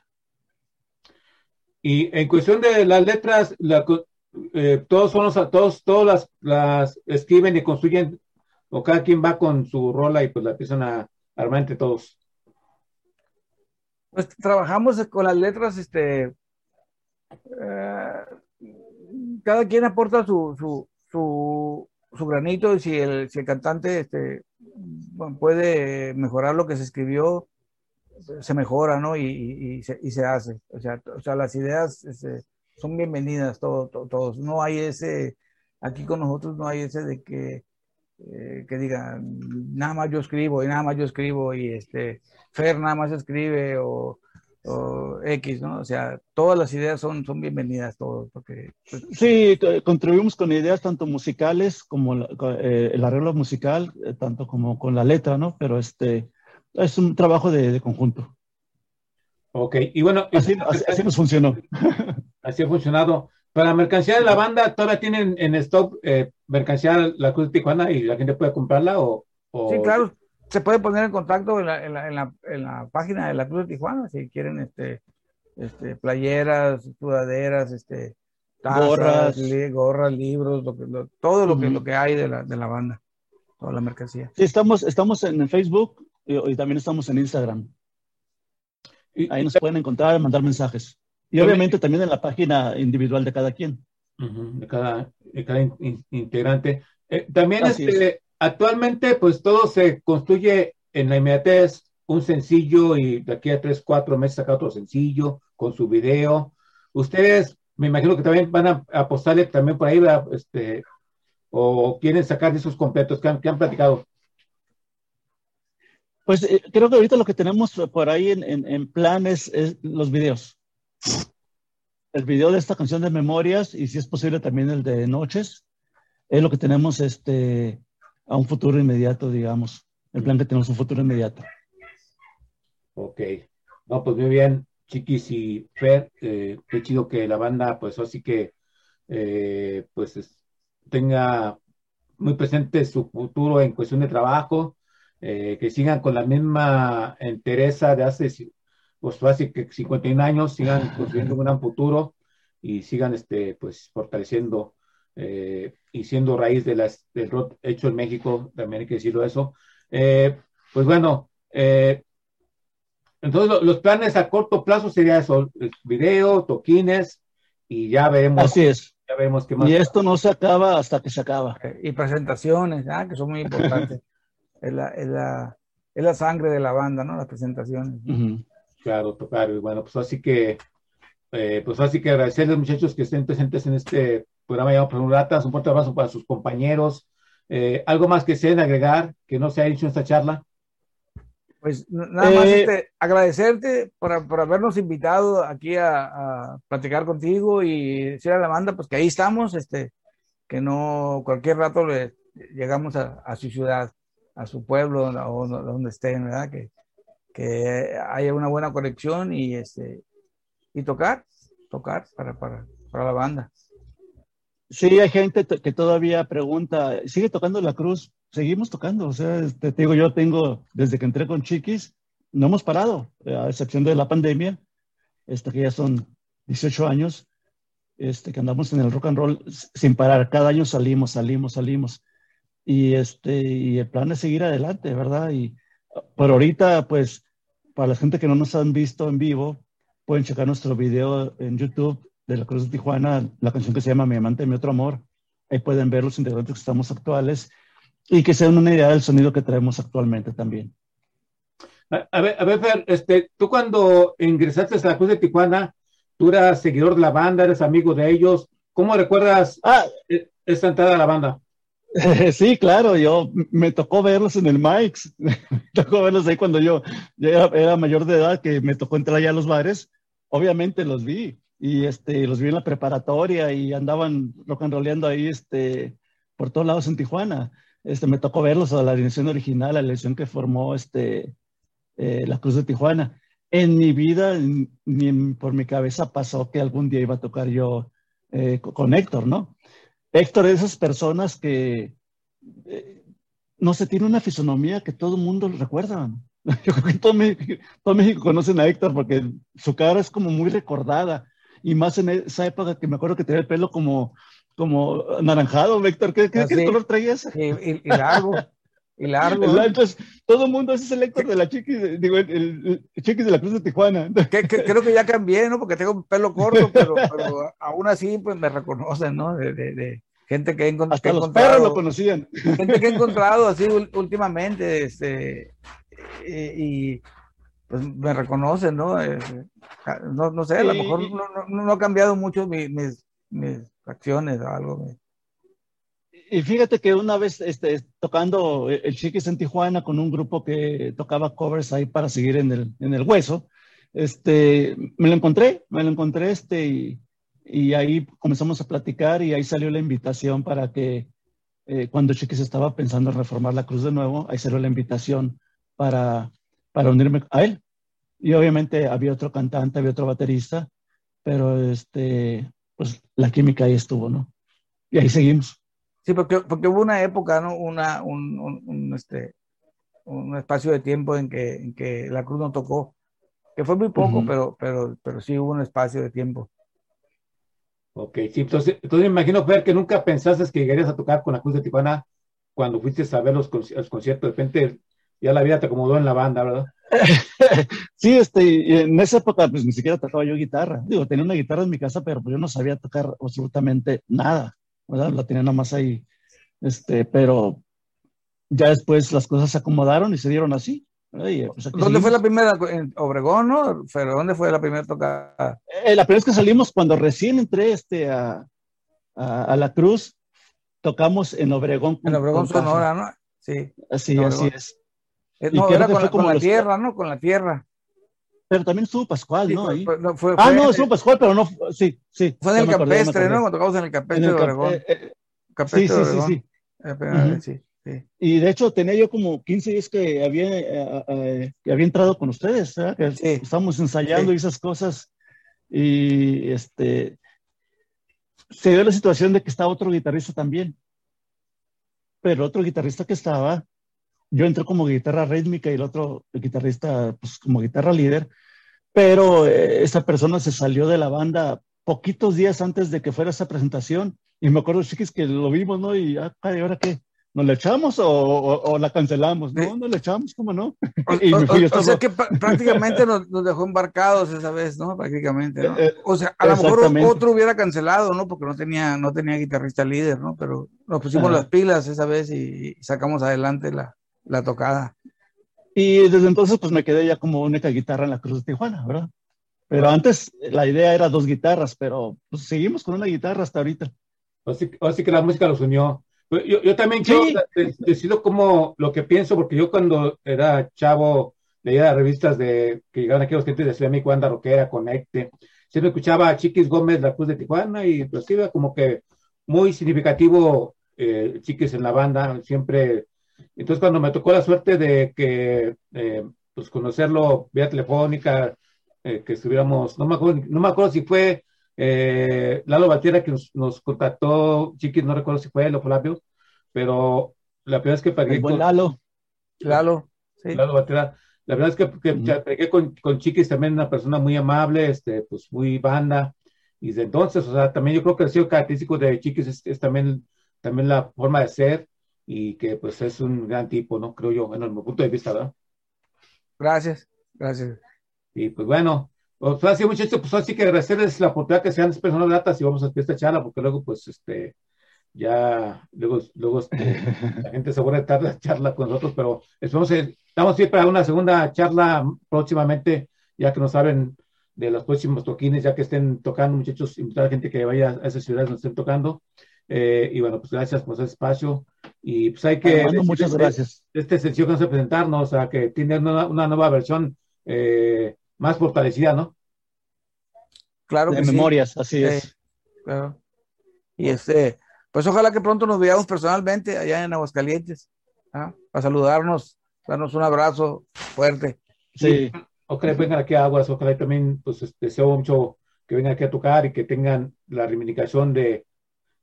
Y en cuestión de las letras, la eh, todos son los, todos, todas las, las escriben y construyen, o cada quien va con su rola y pues la empiezan a armar entre todos. Pues trabajamos con las letras, este, eh, cada quien aporta su, su, su, su granito y si el, si el cantante este, puede mejorar lo que se escribió, se mejora, ¿no? Y, se, y se hace. O sea, o sea, las ideas este, son bienvenidas todo- to- todos. No hay ese, aquí con nosotros no hay ese de que, eh, que digan, nada más yo escribo y nada más yo escribo y este, Fer nada más escribe o, o X, ¿no? O sea, todas las ideas son, son bienvenidas, todos, porque pues, Sí, co- contribuimos con ideas tanto musicales como la- eh, el arreglo musical, eh, tanto como con la letra, ¿no? Pero este es un trabajo de, de conjunto. Ok, y bueno, Así, así- así nos funcionó. (laughs) así ha funcionado. Para mercancía de la banda, ¿todavía tienen en stock eh, mercancía La Cruz de Tijuana y la gente puede comprarla? O, o- sí, claro, se puede poner en contacto en la, en la, en la, en la página de la Cruz de Tijuana si quieren este, este, playeras, sudaderas, este, tazas, Gorras. li- gorras, libros, lo que, lo- todo lo que, lo que hay de la, de la banda, toda la mercancía. Sí, estamos, estamos en Facebook y, y también estamos en Instagram. Ahí nos pueden encontrar, mandar mensajes. Y obviamente también en la página individual de cada quien. De cada, de cada in- in- integrante. Eh, también Así este, actualmente pues todo se construye en la inmediatez un sencillo y de aquí a tres, cuatro meses sacar otro sencillo con su video. Ustedes, me imagino que también van a apostarle también por ahí, este, o quieren sacar esos completos que han, platicado. Pues eh, creo que ahorita lo que tenemos por ahí en, en, plan es, los videos. El video de esta canción de Memorias y si es posible también el de Noches. Es lo que tenemos este, a un futuro inmediato, digamos. El plan que tenemos un futuro inmediato. Ok. No, pues muy bien, Chiquis y Fer. Eh, qué chido que la banda, pues así que, eh, pues tenga muy presente su futuro en cuestión de trabajo eh, que sigan con la misma entereza de hace, pues hace que 51 años, sigan construyendo un gran futuro y sigan este, pues, fortaleciendo eh, y siendo raíz de las, del rock hecho en México, también hay que decirlo eso. Eh, pues bueno, entonces los planes a corto plazo sería eso, video, toquines y ya veremos. Así es. Ya veremos qué más. Y esto no se acaba hasta que se acaba. Y presentaciones, ah, que son muy importantes (laughs) es la, es la, es la sangre de la banda, ¿no? Las presentaciones. Claro, claro. Y bueno, pues así que, eh, pues así que agradecerles muchachos que estén presentes en este programa llamado Ratas. Un fuerte abrazo para sus compañeros. Eh, ¿Algo más que se agregar que no se ha dicho en esta charla? Pues nada más eh, este, agradecerte por, por, habernos invitado aquí a, a, platicar contigo y decir a la banda pues que ahí estamos, este, que no cualquier rato le llegamos a, a su ciudad a su pueblo o donde estén, ¿verdad? Que, que haya una buena conexión y, este, y tocar, tocar para, para, para la banda. Sí, hay gente que todavía pregunta, ¿sigue tocando la cruz? Seguimos tocando, o sea, este, te digo, yo tengo, desde que entré con Chiquis, no hemos parado, a excepción de la pandemia, este, que ya son 18 años, este, que andamos en el rock and roll sin parar, cada año salimos, salimos, salimos y, este, y el plan es seguir adelante, ¿verdad? Y por ahorita, pues, para la gente que no nos han visto en vivo, pueden checar nuestro video en YouTube de la Cruz de Tijuana, la canción que se llama Mi amante, mi otro amor. Ahí pueden ver los integrantes que estamos actuales y que se den una idea del sonido que traemos actualmente también. A, ver, a ver, Fer, este, tú cuando ingresaste a la Cruz de Tijuana, tú eras seguidor de la banda, eres amigo de ellos. ¿Cómo recuerdas ah, e, esta entrada a la banda? (laughs) Sí, claro, yo me tocó verlos en el Mike's, (laughs) me tocó verlos ahí cuando yo, era, mayor de edad, que me tocó entrar ya a los bares, obviamente los vi, y este, los vi en la preparatoria y andaban rock and rollando ahí este, por todos lados en Tijuana. Este, me tocó verlos a la dirección original, a la dirección que formó este, eh, la Cruz de Tijuana. En mi vida, ni por mi cabeza pasó que algún día iba a tocar yo eh, con Héctor, ¿no? Héctor es esas personas que, eh, no se tiene una fisonomía que todo el mundo recuerda. (laughs) Yo creo que todo México, todo México conocen a Héctor porque su cara es como muy recordada. Y más en esa época que me acuerdo que tenía el pelo como, como anaranjado, Héctor. ¿Qué, qué, ¿qué color traías? Y, y, largo. Y largo. Entonces, todo el mundo es el Héctor de la chiquis, digo, el, chiquis de la Cruz de Tijuana. (laughs) creo que ya cambié, ¿no? Porque tengo un pelo corto, pero, pero aún así, pues me reconocen, ¿no? De, de, de gente que he, encontrado. Hasta los perros lo conocían. Gente que he (laughs) encontrado así últimamente, este, y, pues me reconocen, ¿no? Eh, no, no sé, a lo mejor no, no, no, ha cambiado mucho mis, mis, mis acciones o algo. Y fíjate que una vez este, tocando el Chiquis en Tijuana con un grupo que tocaba covers ahí para seguir en el, en el hueso, este, me lo encontré, me lo encontré este, y, y ahí comenzamos a platicar y ahí salió la invitación para que eh, cuando Chiquis estaba pensando en reformar la cruz de nuevo, ahí salió la invitación para, para unirme a él. Y obviamente había otro cantante, había otro baterista, pero este, pues la química ahí estuvo, ¿no? Y ahí seguimos. Sí, porque, porque hubo una época, ¿no? Una, un, un, este, un espacio de tiempo en que, en que la cruz no tocó, que fue muy poco, pero, pero, pero sí hubo un espacio de tiempo. Ok, sí, entonces, entonces me imagino, ver que nunca pensaste que llegarías a tocar con la Cruz de Tijuana cuando fuiste a ver los, los conciertos, de repente ya la vida te acomodó en la banda, ¿verdad? (laughs) sí, este, en esa época pues ni siquiera tocaba yo guitarra. Digo, tenía una guitarra en mi casa, pero pues, yo no sabía tocar absolutamente nada. ¿verdad? La tenía nada más ahí. Este, pero ya después las cosas se acomodaron y se dieron así. Pues ¿Dónde fue la primera? ¿En Obregón, no? ¿Pero dónde fue la primera tocada? Eh, la primera vez que salimos, cuando recién entré este, a, a, a la Cruz, tocamos en Obregón. En Obregón. Sonora, ¿no? Sí. Así, así es. Eh, No, era con, la- con tierra, ¿no? Con la tierra. Pero también estuvo Pascual, Sí, ¿no? fue- Ahí. fue- no, fue- ah, no, estuvo Pascual, pero no. Sí, sí. Fue en el campestre. ¿no? Cuando tocamos en el campestre En el de Obregón. eh, eh, Campestre sí, de sí, sí, Obregón. sí. Vez, sí, sí. Y de hecho tenía yo como 15 días que había, eh, eh, que había entrado con ustedes, que Sí. estábamos ensayando Sí. y esas cosas. Y este se dio la situación de que estaba otro guitarrista también. Pero otro guitarrista que estaba, yo entré como guitarra rítmica y el otro guitarrista pues como guitarra líder. Pero eh, esa persona se salió de la banda poquitos días antes de que fuera esa presentación. Y me acuerdo, chiquis, que lo vimos, ¿no? Y, ah, ¿y ahora qué? ¿Nos la echamos o, o- o la cancelamos? No, no la echamos, ¿cómo no? (laughs) y O, me fui sea que prácticamente nos, nos dejó embarcados esa vez, ¿no? Prácticamente, ¿no? Eh, eh, O sea, a lo mejor otro hubiera cancelado, ¿no? Porque no tenía, no tenía guitarrista líder, ¿no? Pero nos pusimos Ajá. las pilas esa vez y, y sacamos adelante la, la tocada. Y desde entonces, pues me quedé ya como única guitarra en la Cruz de Tijuana, ¿verdad? Pero antes la idea era dos guitarras, pero pues seguimos con una guitarra hasta ahorita. Así, así que la música los unió. Yo, yo- yo también quiero Sí. de- decido como lo que pienso, porque yo cuando era chavo leía las revistas de que llegaban aquí los clientes de México, Banda Rockera, Conecte. Siempre escuchaba a Chiquis Gómez, La Cruz de Tijuana, y pues iba como que muy significativo eh, Chiquis en la banda, siempre. Entonces cuando me tocó la suerte de que, eh, pues conocerlo vía telefónica, eh, que estuviéramos, no me acuerdo, no me acuerdo si fue eh, Lalo Valtiera que nos, nos contactó, Chiquis, no recuerdo si fue él o Flavio, pero la primera vez que pagué El buen con Lalo. Lalo, sí. Lalo Valtiera, la verdad es que, que Ujú. pegué con, con Chiquis también una persona muy amable, este, pues muy banda, y desde entonces, o sea, también yo creo que ha sido característico de Chiquis es, es también, también la forma de ser, y que pues es un gran tipo, ¿no? Creo yo, bueno, en mi punto de vista, ¿verdad? Gracias, gracias. Y pues bueno, pues así muchachos, pues así que agradecerles la oportunidad que sean personas gratas y vamos a hacer esta charla, porque luego pues este, ya, luego, luego este, (laughs) la gente se aburre de estar la charla con nosotros, pero esperamos, que- estamos bien para una segunda charla próximamente, ya que nos saben de los próximos toquines, ya que estén tocando muchachos, invitar a gente que vaya a esas ciudades donde estén tocando. Eh, y bueno, pues gracias por ese espacio. Y pues hay que... Armando, muchas este- gracias. Este sencillo que vamos a presentarnos, o sea, que tiene una, una nueva versión eh, más fortalecida, ¿no? Claro De que sí. memorias, así Sí, es. claro. Y este, pues ojalá que pronto nos veamos personalmente allá en Aguascalientes, ¿ah? para saludarnos, darnos un abrazo fuerte. Sí. Ojalá vengan aquí a Aguas, ojalá y también, pues, este, deseo mucho que vengan aquí a tocar y que tengan la reivindicación de,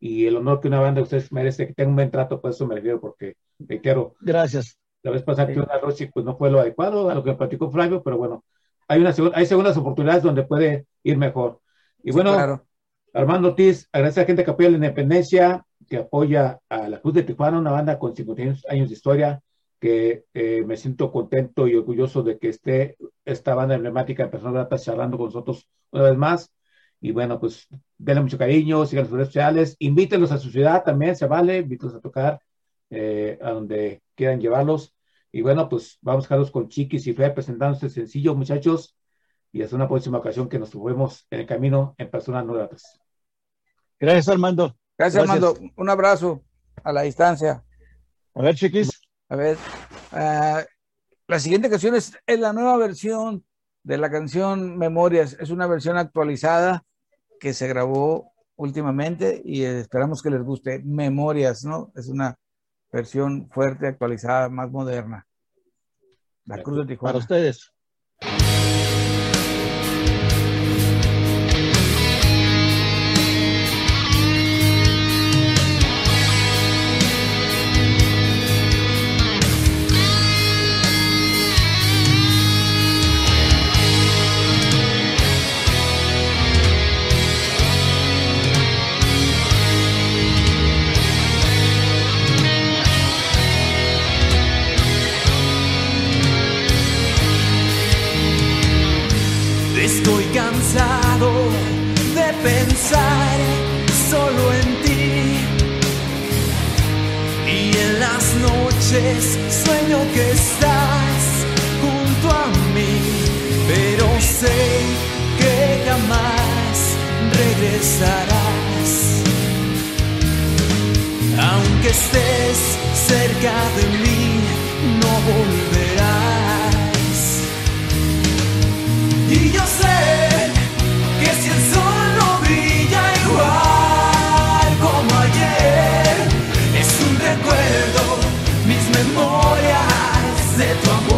y el honor que una banda de ustedes merece, que tenga un buen trato, por eso me refiero, porque, reitero, Gracias. la vez pasada Sí. que una noche, pues, no fue lo adecuado a lo que me platicó Flavio, pero bueno, hay, una, hay segundas oportunidades donde puede ir mejor. Y Sí, bueno, claro. Armando Ortiz, agradece a la gente que apoya la independencia, que apoya a la Cruz de Tijuana, una banda con 50 años de historia, que eh, me siento contento y orgulloso de que esté esta banda emblemática de personas gratas charlando con nosotros una vez más. Y bueno, pues denle mucho cariño, sigan las redes sociales, invítenlos a su ciudad también, se vale, invítenlos a tocar eh, a donde quieran llevarlos. Y bueno, pues vamos a dejarlos con Chiquis y Fe presentando este sencillo, muchachos, y hasta una próxima ocasión que nos subamos en el camino en personas no gratas. Gracias, Armando. Gracias, Gracias. Armando. Un abrazo a la distancia. A ver, chiquis. A ver, ah, la siguiente canción es, es la nueva versión de la canción Memorias. Es una versión actualizada que se grabó últimamente y eh, esperamos que les guste. Memorias, ¿no? Es una versión fuerte, actualizada, más moderna. La Cruz de Para Tijuana. ustedes. sueño que estás junto a mí, pero sé que jamás regresarás. Aunque estés cerca de mí, no volverás. é amor.